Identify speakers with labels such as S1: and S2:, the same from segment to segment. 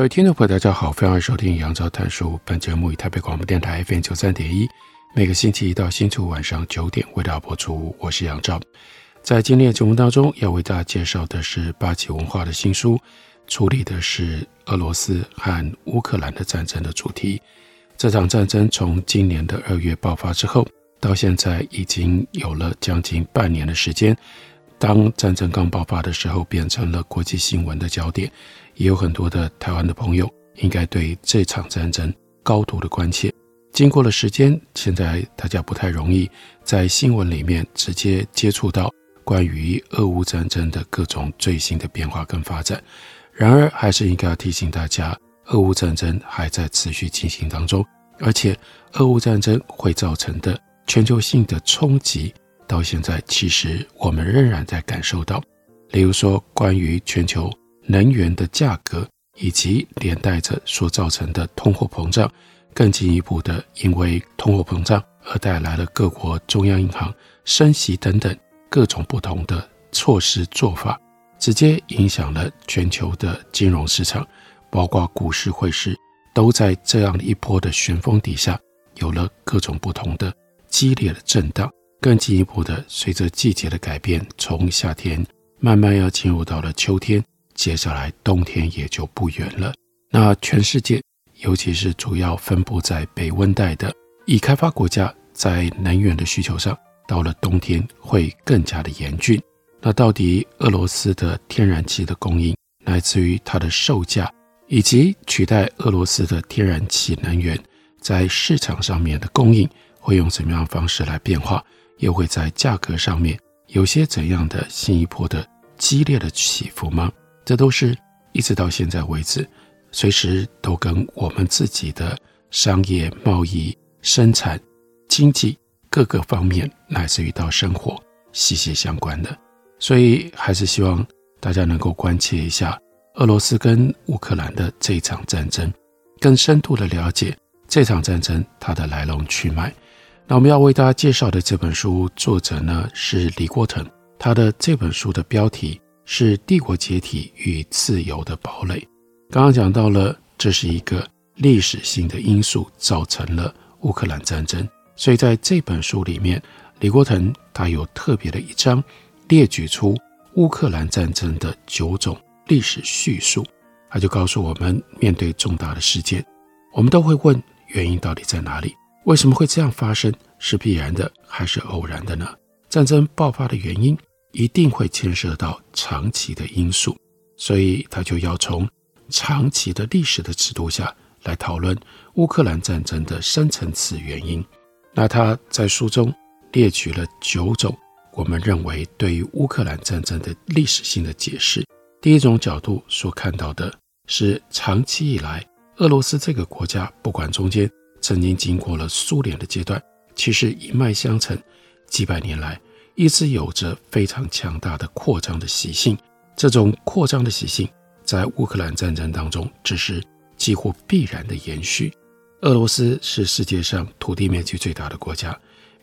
S1: 各位听众朋友，大家好，欢迎收听杨照谈书。本节目以台北广播电台 FM 九三点一。每个星期一到星期五晚上九点为大家播出。我是杨照，在今天的节目当中要为大家介绍的是八旗文化的新书，处理的是俄罗斯和乌克兰的战争的主题。这场战争从今年的二月爆发之后，到现在已经有了将近半年的时间。当战争刚爆发的时候，变成了国际新闻的焦点，也有很多的台湾的朋友应该对这场战争高度的关切。经过了时间，现在大家不太容易在新闻里面直接接触到关于俄乌战争的各种最新的变化跟发展。然而，还是应该要提醒大家，俄乌战争还在持续进行当中，而且俄乌战争会造成的全球性的冲击，到现在其实我们仍然在感受到。例如说，关于全球能源的价格，以及连带着所造成的通货膨胀。更进一步的，因为通货膨胀而带来了各国中央银行升息等等各种不同的措施做法，直接影响了全球的金融市场，包括股市、汇市，都在这样一波的旋风底下，有了各种不同的激烈的震荡。更进一步的，随着季节的改变，从夏天慢慢要进入到了秋天，接下来冬天也就不远了。那全世界。尤其是主要分布在北温带的已开发国家，在能源的需求上，到了冬天会更加的严峻。那到底俄罗斯的天然气的供应，来自于它的售价，以及取代俄罗斯的天然气能源在市场上面的供应，会用什么样的方式来变化？又会在价格上面有些怎样的新一波的激烈的起伏吗？这都是一直到现在为止。随时都跟我们自己的商业、贸易、生产、经济各个方面，乃至于到生活息息相关的，所以还是希望大家能够关切一下俄罗斯跟乌克兰的这场战争，更深度的了解这场战争它的来龙去脉。那我们要为大家介绍的这本书，作者呢是李国腾，他的这本书的标题是《帝国解体与自由的堡垒》。刚刚讲到了，这是一个历史性的因素造成了乌克兰战争，所以在这本书里面，李国腾他有特别的一章列举出乌克兰战争的九种历史叙述，他就告诉我们，面对重大的事件，我们都会问原因到底在哪里？为什么会这样发生？是必然的还是偶然的呢？战争爆发的原因一定会牵涉到长期的因素，所以他就要从。长期的历史的尺度下来讨论乌克兰战争的深层次原因，那他在书中列举了九种我们认为对于乌克兰战争的历史性的解释。第一种角度所看到的是长期以来俄罗斯这个国家，不管中间曾经经过了苏联的阶段，其实一脉相承，几百年来一直有着非常强大的扩张的习性。这种扩张的习性。在乌克兰战争当中，只是几乎必然的延续。俄罗斯是世界上土地面积最大的国家，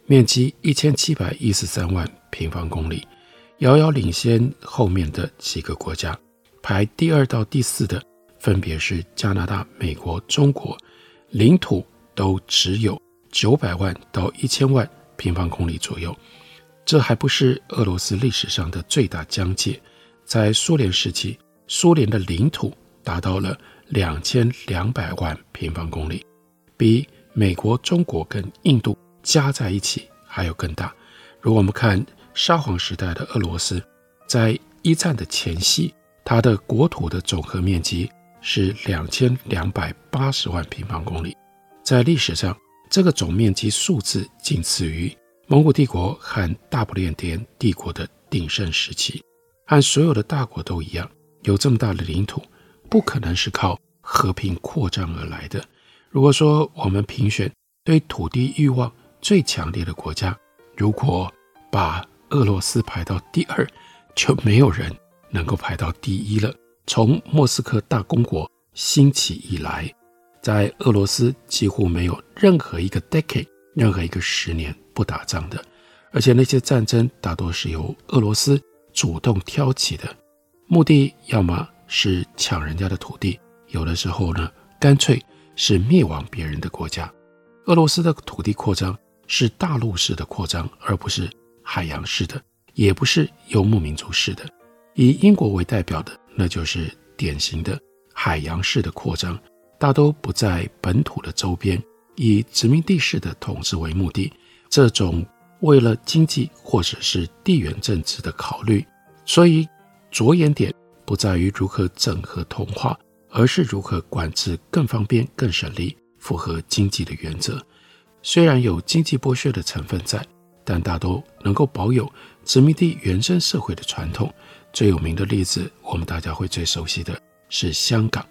S1: 面积一千七百一十三万平方公里，遥遥领先后面的几个国家。排第二到第四的分别是加拿大、美国、中国，领土都只有九百万到一千万平方公里左右。这还不是俄罗斯历史上的最大疆界，在苏联时期。苏联的领土达到了两千两百万平方公里，比美国、中国跟印度加在一起还要更大。如果我们看沙皇时代的俄罗斯，在一战的前夕，它的国土的总和面积是两千两百八十万平方公里，在历史上，这个总面积数字仅次于蒙古帝国和大不列颠帝国的鼎盛时期。和所有的大国都一样，有这么大的领土，不可能是靠和平扩张而来的。如果说我们评选对土地欲望最强烈的国家，如果把俄罗斯排到第二，就没有人能够排到第一了。从莫斯科大公国兴起以来，在俄罗斯几乎没有任何一个 decade，任何一个十年不打仗的，而且那些战争大多是由俄罗斯主动挑起的，目的要么是抢人家的土地，有的时候呢，干脆是灭亡别人的国家。俄罗斯的土地扩张是大陆式的扩张，而不是海洋式的，也不是游牧民族式的。以英国为代表的，那就是典型的海洋式的扩张，大都不在本土的周边，以殖民地式的统治为目的。这种为了经济或者是地缘政治的考虑，所以着眼点不在于如何整合同化，而是如何管制更方便、更省力。符合经济的原则，虽然有经济剥削的成分在，但大都能够保有殖民地原生社会的传统。最有名的例子，我们大家会最熟悉的是香港，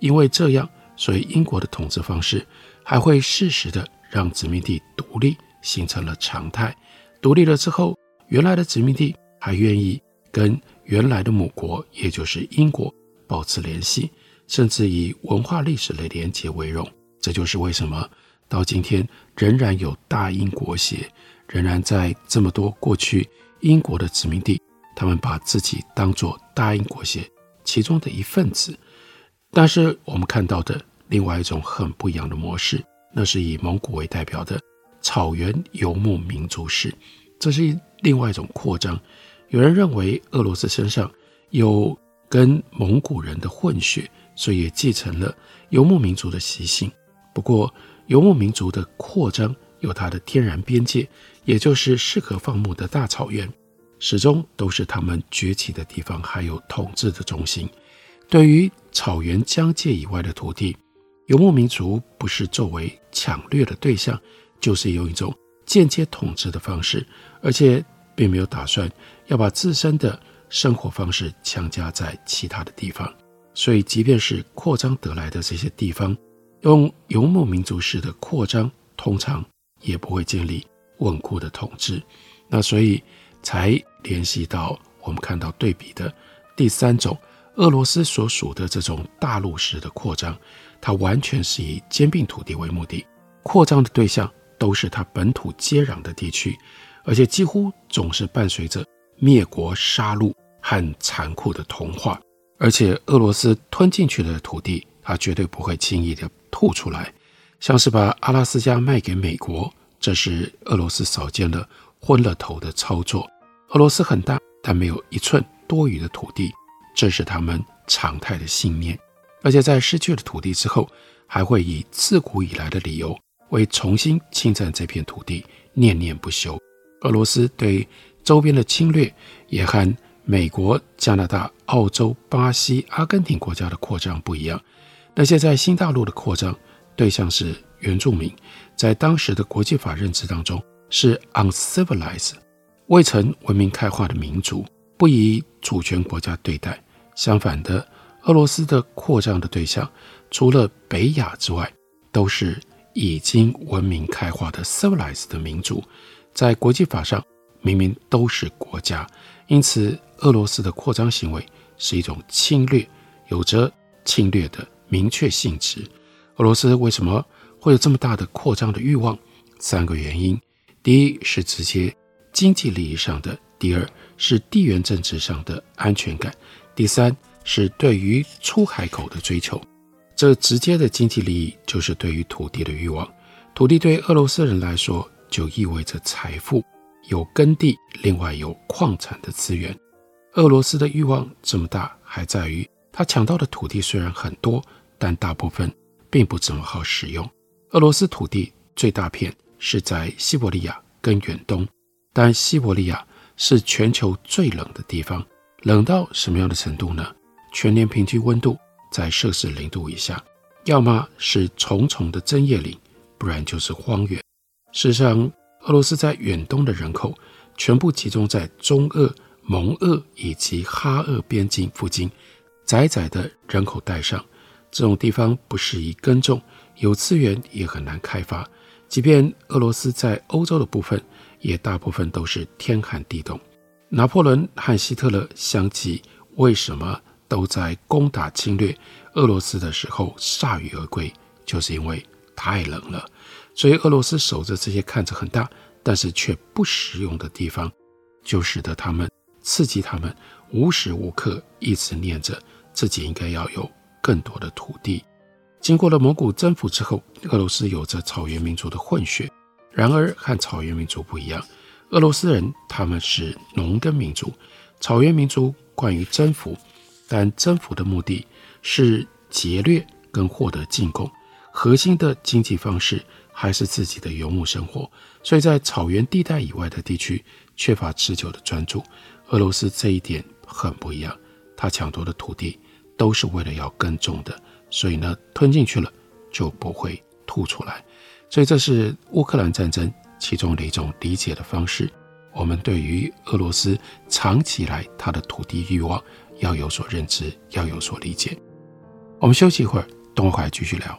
S1: 因为这样，所以英国的统治方式还会适时的让殖民地独立，形成了常态。独立了之后，原来的殖民地还愿意跟原来的母国，也就是英国保持联系，甚至以文化历史的连结为荣。这就是为什么到今天仍然有大英国协，仍然在这么多过去英国的殖民地，他们把自己当作大英国协其中的一份子。但是我们看到的另外一种很不一样的模式，那是以蒙古为代表的草原游牧民族式，这是另外一种扩张。有人认为俄罗斯身上有跟蒙古人的混血，所以也继承了游牧民族的习性。不过，游牧民族的扩张有它的天然边界，也就是适合放牧的大草原，始终都是他们崛起的地方，还有统治的中心。对于草原疆界以外的土地，游牧民族不是作为抢掠的对象，就是用一种间接统治的方式，而且并没有打算要把自身的生活方式强加在其他的地方。所以，即便是扩张得来的这些地方，用游牧民族式的扩张，通常也不会建立稳固的统治。那所以才联系到我们看到对比的第三种，俄罗斯所属的这种大陆式的扩张，它完全是以兼并土地为目的，扩张的对象都是它本土接壤的地区，而且几乎总是伴随着灭国杀戮和残酷的同化。而且俄罗斯吞进去的土地，它绝对不会轻易的。吐出来，像是把阿拉斯加卖给美国，这是俄罗斯少见的昏了头的操作。俄罗斯很大，但没有一寸多余的土地，这是他们常态的信念。而且在失去了土地之后，还会以自古以来的理由为重新侵占这片土地念念不休。俄罗斯对周边的侵略，也和美国、加拿大、澳洲、巴西、阿根廷国家的扩张不一样。那些在新大陆的扩张对象是原住民，在当时的国际法认知当中是 uncivilized 未曾文明开化的民族，不以主权国家对待。相反的，俄罗斯的扩张的对象除了北亚之外，都是已经文明开化的 civilized 的民族，在国际法上明明都是国家，因此俄罗斯的扩张行为是一种侵略，有着侵略的。明确性质，俄罗斯为什么会有这么大的扩张的欲望？三个原因：第一是直接经济利益上的；第二是地缘政治上的安全感；第三是对于出海口的追求。这直接的经济利益就是对于土地的欲望。土地对俄罗斯人来说就意味着财富，有耕地，另外有矿产的资源。俄罗斯的欲望这么大，还在于他抢到的土地虽然很多。但大部分并不怎么好使用。俄罗斯土地最大片是在西伯利亚跟远东，但西伯利亚是全球最冷的地方，冷到什么样的程度呢？全年平均温度在摄氏零度以下，要么是重重的针叶林，不然就是荒原。事实上，俄罗斯在远东的人口全部集中在中俄蒙俄以及哈俄边境附近窄窄的人口带上，这种地方不适宜耕种，有资源也很难开发。即便俄罗斯在欧洲的部分，也大部分都是天寒地冻。拿破仑和希特勒相继为什么都在攻打侵略俄罗斯的时候铩羽而归？就是因为太冷了。所以俄罗斯守着这些看着很大，但是却不实用的地方，就使得他们刺激他们无时无刻一直念着自己应该要有更多的土地。经过了蒙古征服之后，俄罗斯有着草原民族的混血。然而和草原民族不一样，俄罗斯人他们是农耕民族，草原民族惯于征服，但征服的目的是劫掠跟获得进贡，核心的经济方式还是自己的游牧生活。所以在草原地带以外的地区缺乏持久的专注。俄罗斯这一点很不一样，他抢夺的土地都是为了要耕种的。所以呢，吞进去了就不会吐出来。所以这是乌克兰战争其中的一种理解的方式。我们对于俄罗斯长期来他的土地欲望要有所认知，要有所理解。我们休息一会儿，等会儿继续聊。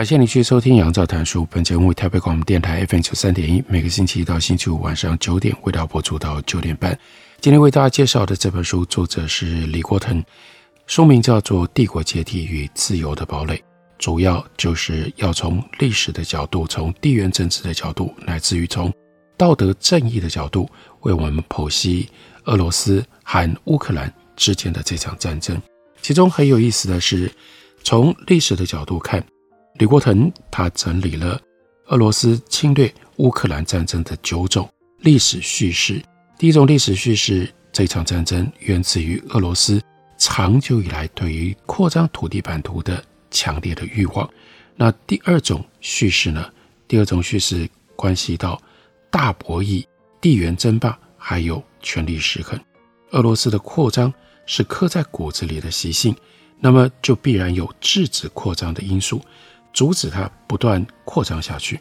S1: 感谢你去收听《杨照谈书》。本节目为台北广播电台 FM 九三点一，每个星期一到星期五晚上九点，为大家播出到九点半。今天为大家介绍的这本书，作者是李国腾，书名叫做《帝国解体与自由的堡垒》，主要就是要从历史的角度，从地缘政治的角度，乃至于从道德正义的角度，为我们剖析俄罗斯和乌克兰之间的这场战争。其中很有意思的是，从历史的角度看。李国腾他整理了俄罗斯侵略乌克兰战争的九种历史叙事。第一种历史叙事，这场战争源自于俄罗斯长久以来对于扩张土地版图的强烈的欲望。那第二种叙事呢？第二种叙事关系到大博弈、地缘争霸，还有权力失衡。俄罗斯的扩张是刻在骨子里的习性，那么就必然有制止扩张的因素。阻止它不断扩张下去，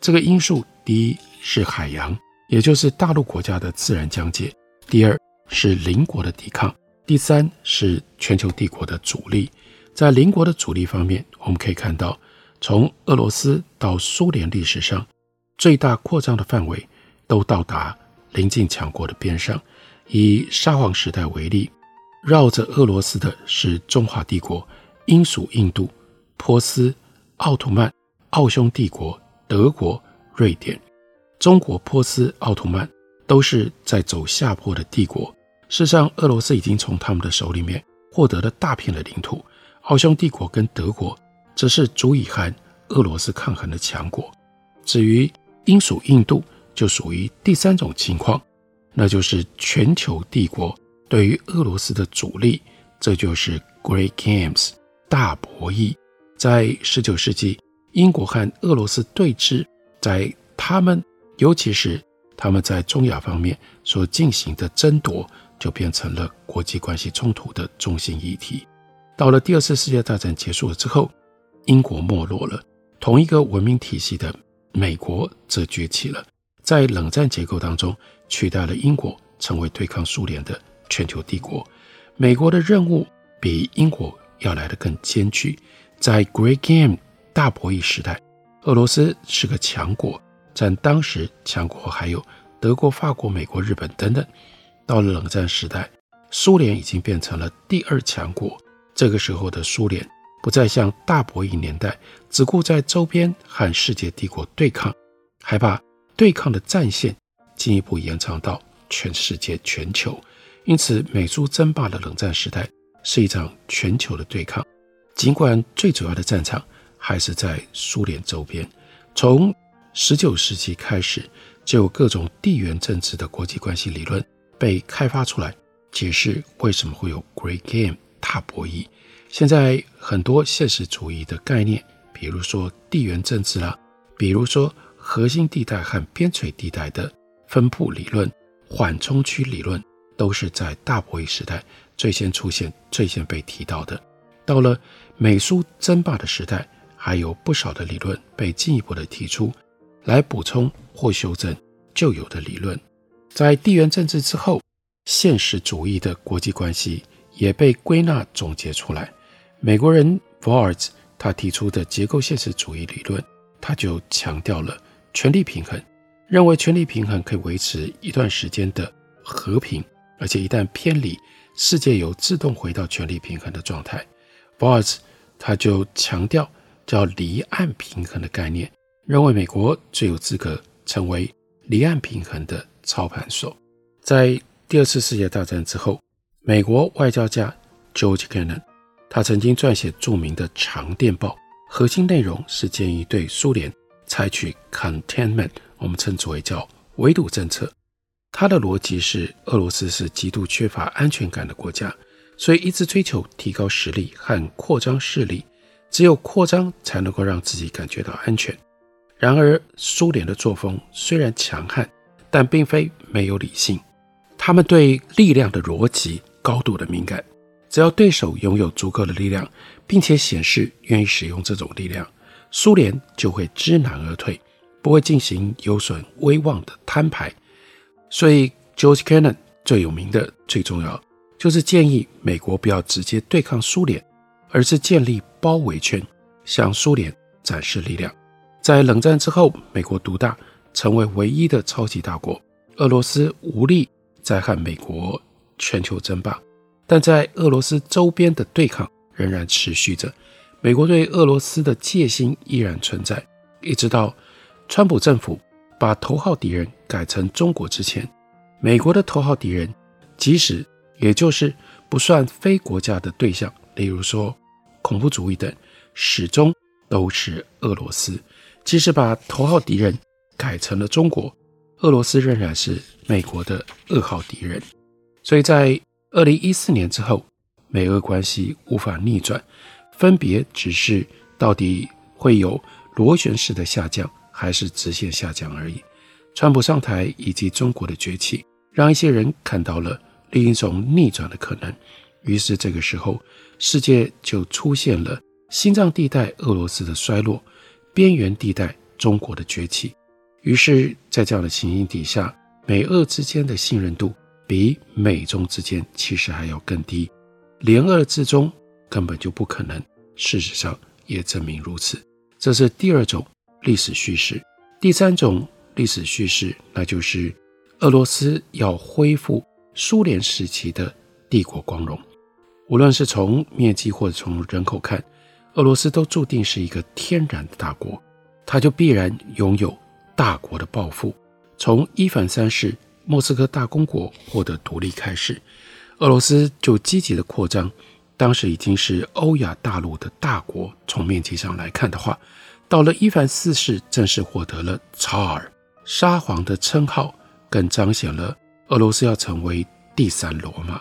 S1: 这个因素第一是海洋，也就是大陆国家的自然疆界；第二是邻国的抵抗；第三是全球帝国的阻力。在邻国的阻力方面，我们可以看到，从俄罗斯到苏联历史上最大扩张的范围都到达邻近强国的边上。以沙皇时代为例，绕着俄罗斯的是中华帝国、英属印度、波斯。奥图曼、奥匈帝国、德国、瑞典、中国、波斯、奥图曼都是在走下坡的帝国。事实上，俄罗斯已经从他们的手里面获得了大片的领土。奥匈帝国跟德国则是足以和俄罗斯抗衡的强国。至于英属印度，就属于第三种情况，那就是全球帝国对于俄罗斯的阻力，这就是 Great Games 大博弈。在十九世纪，英国和俄罗斯对峙，在他们，尤其是他们在中亚方面所进行的争夺，就变成了国际关系冲突的中心议题。到了第二次世界大战结束了之后，英国没落了，同一个文明体系的美国则崛起了，在冷战结构当中取代了英国，成为对抗苏联的全球帝国。美国的任务比英国要来得更艰巨。在 Great Game 大博弈时代，俄罗斯是个强国，在当时强国还有德国、法国、美国、日本等等。到了冷战时代，苏联已经变成了第二强国。这个时候的苏联不再像大博弈年代，只顾在周边和世界帝国对抗，还把对抗的战线进一步延长到全世界、全球。因此，美苏争霸的冷战时代是一场全球的对抗。尽管最主要的战场还是在苏联周边。从19世纪开始，就有各种地缘政治的国际关系理论被开发出来，解释为什么会有 Great Game。大博弈，现在很多现实主义的概念，比如说地缘政治啦，比如说核心地带和边陲地带的分布理论、缓冲区理论，都是在大博弈时代最先出现、最先被提到的。到了美苏争霸的时代，还有不少的理论被进一步的提出来补充或修正旧有的理论。在地缘政治之后，现实主义的国际关系。也被归纳总结出来。美国人 Waltz 他提出的结构现实主义理论，他就强调了权力平衡，认为权力平衡可以维持一段时间的和平，而且一旦偏离，世界有自动回到权力平衡的状态。Waltz 他就强调叫离岸平衡的概念，认为美国最有资格成为离岸平衡的操盘手。在第二次世界大战之后。美国外交家 George Kennan，他曾经撰写著名的长电报，核心内容是建议对苏联采取 containment，我们称之为叫围堵政策。他的逻辑是，俄罗斯是极度缺乏安全感的国家，所以一直追求提高实力和扩张势力，只有扩张才能够让自己感觉到安全。然而，苏联的作风虽然强悍，但并非没有理性，他们对力量的逻辑。高度的敏感，只要对手拥有足够的力量，并且显示愿意使用这种力量，苏联就会知难而退，不会进行有损威望的摊牌。所以，George Kennan 最有名的、最重要，就是建议美国不要直接对抗苏联，而是建立包围圈，向苏联展示力量。在冷战之后，美国独大，成为唯一的超级大国，俄罗斯无力再和美国。全球争霸，但在俄罗斯周边的对抗仍然持续着。美国对俄罗斯的戒心依然存在，一直到川普政府把头号敌人改成中国之前，美国的头号敌人，即使也就是不算非国家的对象，例如说恐怖主义等，始终都是俄罗斯。即使把头号敌人改成了中国，俄罗斯仍然是美国的二号敌人。所以在二零一四年之后，美俄关系无法逆转，分别只是到底会有螺旋式的下降，还是直线下降而已。川普上台以及中国的崛起，让一些人看到了另一种逆转的可能。于是这个时候，世界就出现了心脏地带俄罗斯的衰落，边缘地带中国的崛起。于是，在这样的情形底下，美俄之间的信任度。比美中之间其实还要更低，联俄制中根本就不可能。事实上也证明如此。这是第二种历史叙事。第三种历史叙事，那就是俄罗斯要恢复苏联时期的帝国光荣。无论是从面积或者从人口看，俄罗斯都注定是一个天然的大国，它就必然拥有大国的抱负。从伊凡三世。莫斯科大公国获得独立开始，俄罗斯就积极的扩张，当时已经是欧亚大陆的大国，从面积上来看的话，到了伊凡四世正式获得了查尔沙皇的称号，更彰显了俄罗斯要成为第三罗马。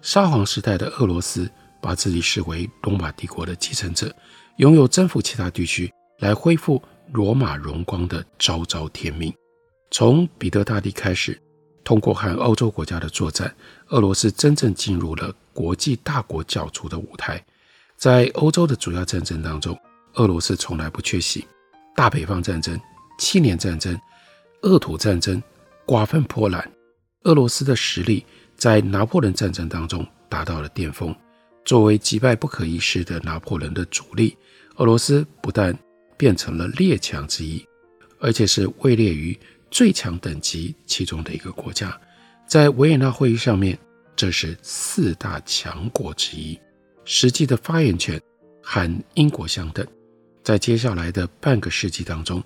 S1: 沙皇时代的俄罗斯把自己视为罗马帝国的继承者，拥有征服其他地区来恢复罗马荣光的昭昭天命。从彼得大帝开始，通过和欧洲国家的作战，俄罗斯真正进入了国际大国角逐的舞台。在欧洲的主要战争当中，俄罗斯从来不缺席。大北方战争、七年战争、鄂土战争、瓜分波兰，俄罗斯的实力在拿破仑战争当中达到了巅峰。作为击败不可一世的拿破仑的主力，俄罗斯不但变成了列强之一，而且是位列于最强等级其中的一个国家，在维也纳会议上面，这是四大强国之一，实际的发言权和英国相等。在接下来的半个世纪当中，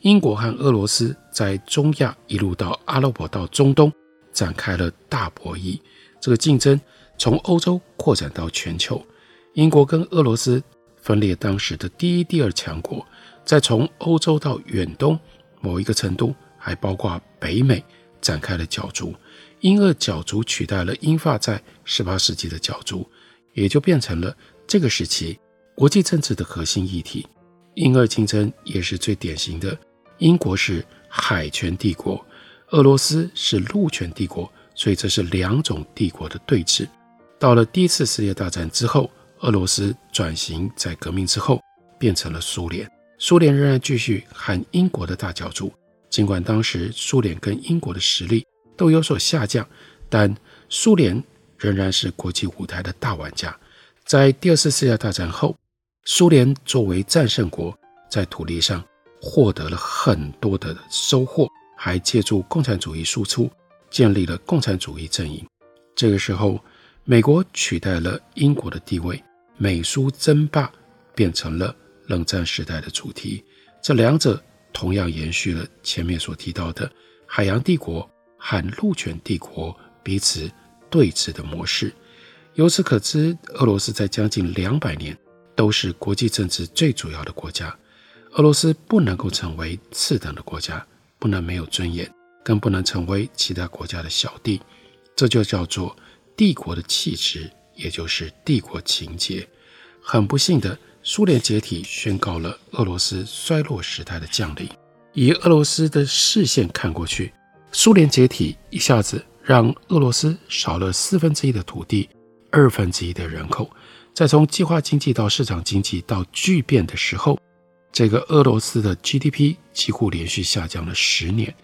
S1: 英国和俄罗斯在中亚一路到阿拉伯到中东展开了大博弈，这个竞争从欧洲扩展到全球。英国跟俄罗斯分裂当时的第一、第二强国，再从欧洲到远东某一个程度。还包括北美展开了角逐，英俄角逐取代了英法在十八世纪的角逐，也就变成了这个时期国际政治的核心议题。英俄竞争也是最典型的，英国是海权帝国，俄罗斯是陆权帝国，所以这是两种帝国的对峙。到了第一次世界大战之后，俄罗斯转型在革命之后变成了苏联，苏联仍然继续和英国的大角逐。尽管当时苏联跟英国的实力都有所下降，但苏联仍然是国际舞台的大玩家。在第二次世界大战后，苏联作为战胜国，在土地上获得了很多的收获，还借助共产主义输出，建立了共产主义阵营。这个时候，美国取代了英国的地位，美苏争霸变成了冷战时代的主题。这两者。同样延续了前面所提到的海洋帝国和陆权帝国彼此对峙的模式。由此可知，俄罗斯在将近两百年都是国际政治最主要的国家。俄罗斯不能够成为次等的国家，不能没有尊严，更不能成为其他国家的小弟。这就叫做帝国的气质，也就是帝国情结。很不幸的。苏联解体，宣告了俄罗斯衰落时代的降临。以俄罗斯的视线看过去，苏联解体一下子让俄罗斯少了四分之一的土地，二分之一的人口。再从计划经济到市场经济到巨变的时候，这个俄罗斯的 GDP 几乎连续下降了十年，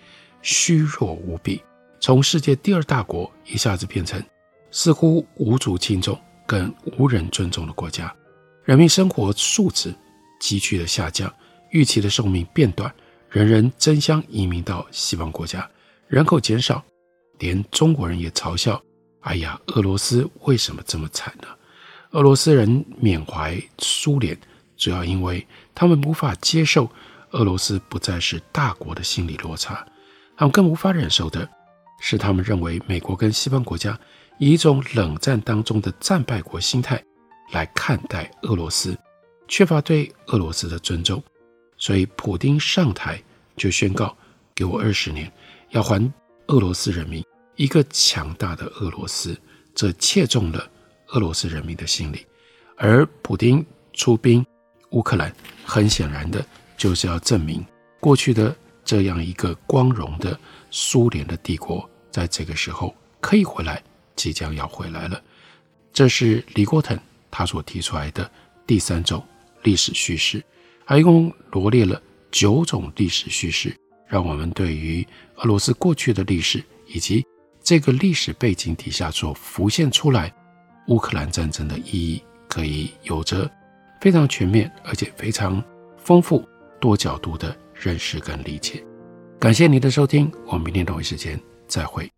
S1: 虚弱无比。从世界第二大国一下子变成似乎无足轻重、更无人尊重的国家。人民生活素质急剧的下降，预期的寿命变短，人人争相移民到西方国家，人口减少，连中国人也嘲笑：“哎呀，俄罗斯为什么这么惨呢？”俄罗斯人缅怀苏联，主要因为他们无法接受俄罗斯不再是大国的心理落差，他们更无法忍受的是，他们认为美国跟西方国家以一种冷战当中的战败国心态。来看待俄罗斯，缺乏对俄罗斯的尊重，所以普丁上台就宣告：给我二十年，要还俄罗斯人民一个强大的俄罗斯。这切中了俄罗斯人民的心理。而普丁出兵乌克兰，很显然的就是要证明过去的这样一个光荣的苏联的帝国，在这个时候可以回来，即将要回来了。这是李国腾。他所提出来的第三种历史叙事，还一共罗列了九种历史叙事，让我们对于俄罗斯过去的历史以及这个历史背景底下所浮现出来乌克兰战争的意义，可以有着非常全面而且非常丰富多角度的认识跟理解。感谢您的收听，我们明天同一时间再会。